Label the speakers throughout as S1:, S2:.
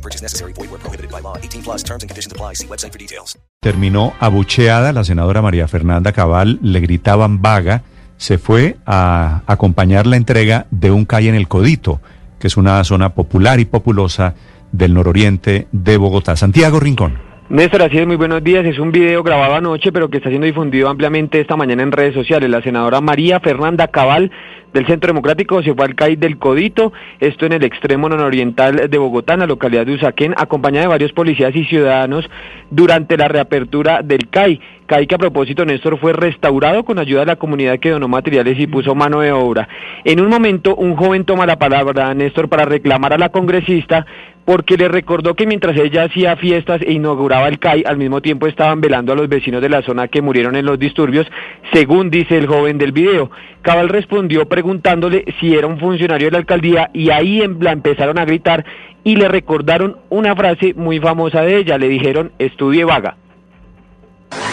S1: No purchase necessary. Void where prohibited by law. 18 plus terms and conditions apply. See website for details.
S2: Terminó abucheada la senadora María Fernanda Cabal, le gritaban vaga, se fue a acompañar la entrega de un calle en el Codito, que es una zona popular y populosa del nororiente de Bogotá. Santiago Rincón.
S3: Néstor, así es, muy buenos días. Es un video grabado anoche, pero que está siendo difundido ampliamente esta mañana en redes sociales. La senadora María Fernanda Cabal del Centro Democrático se fue al CAI del Codito, esto en el extremo nororiental de Bogotá, en la localidad de Usaquén, acompañada de varios policías y ciudadanos durante la reapertura del CAI. CAI que a propósito, Néstor, fue restaurado con ayuda de la comunidad que donó materiales y puso mano de obra. En un momento, un joven toma la palabra, Néstor, para reclamar a la congresista porque le recordó que mientras ella hacía fiestas e inauguraba el CAI, al mismo tiempo estaban velando a los vecinos de la zona que murieron en los disturbios, según dice el joven del video. Cabal respondió preguntándole si era un funcionario de la alcaldía y ahí em, la empezaron a gritar y le recordaron una frase muy famosa de ella, le dijeron estudie vaga.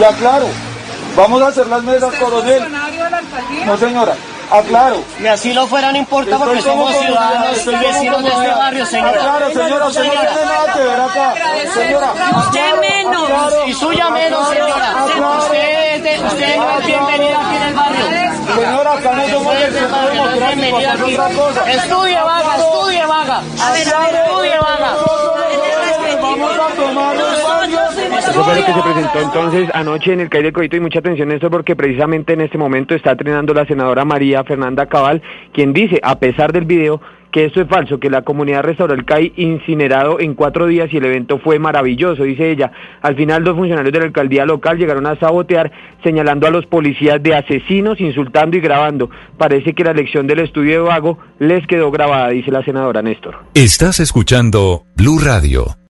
S4: Ya claro, vamos a hacer las mesas, coronel. No señora, aclaro.
S5: Y así lo fuera, no importa porque somos ciudadanos y vecinos de este barrio, señora.
S4: Aclaro, señora, usted no tiene nada que ver acá. Señora,
S5: Usted
S4: aclaro,
S5: menos
S4: aclaro.
S5: y suya menos, señora.
S4: Aclaro.
S5: Usted, no es bienvenida aquí en el barrio.
S4: Señora, acá no somos del
S5: es del
S4: centro
S5: barrio, no es
S4: democrático, es
S5: aquí.
S4: otra cosa.
S5: Estudie vaga, estudie vaga. Estudie vaga.
S4: Vamos a tomar
S3: Eso fue lo que se presentó entonces anoche en el CAI del Codito y mucha atención a esto porque precisamente en este momento está entrenando la senadora María Fernanda Cabal, quien dice, a pesar del video, que esto es falso, que la comunidad restauró el CAI incinerado en cuatro días y el evento fue maravilloso, dice ella. Al final dos funcionarios de la alcaldía local llegaron a sabotear, señalando a los policías de asesinos, insultando y grabando. Parece que la lección del estudio de Vago les quedó grabada, dice la senadora Néstor.
S6: Estás escuchando Blue Radio.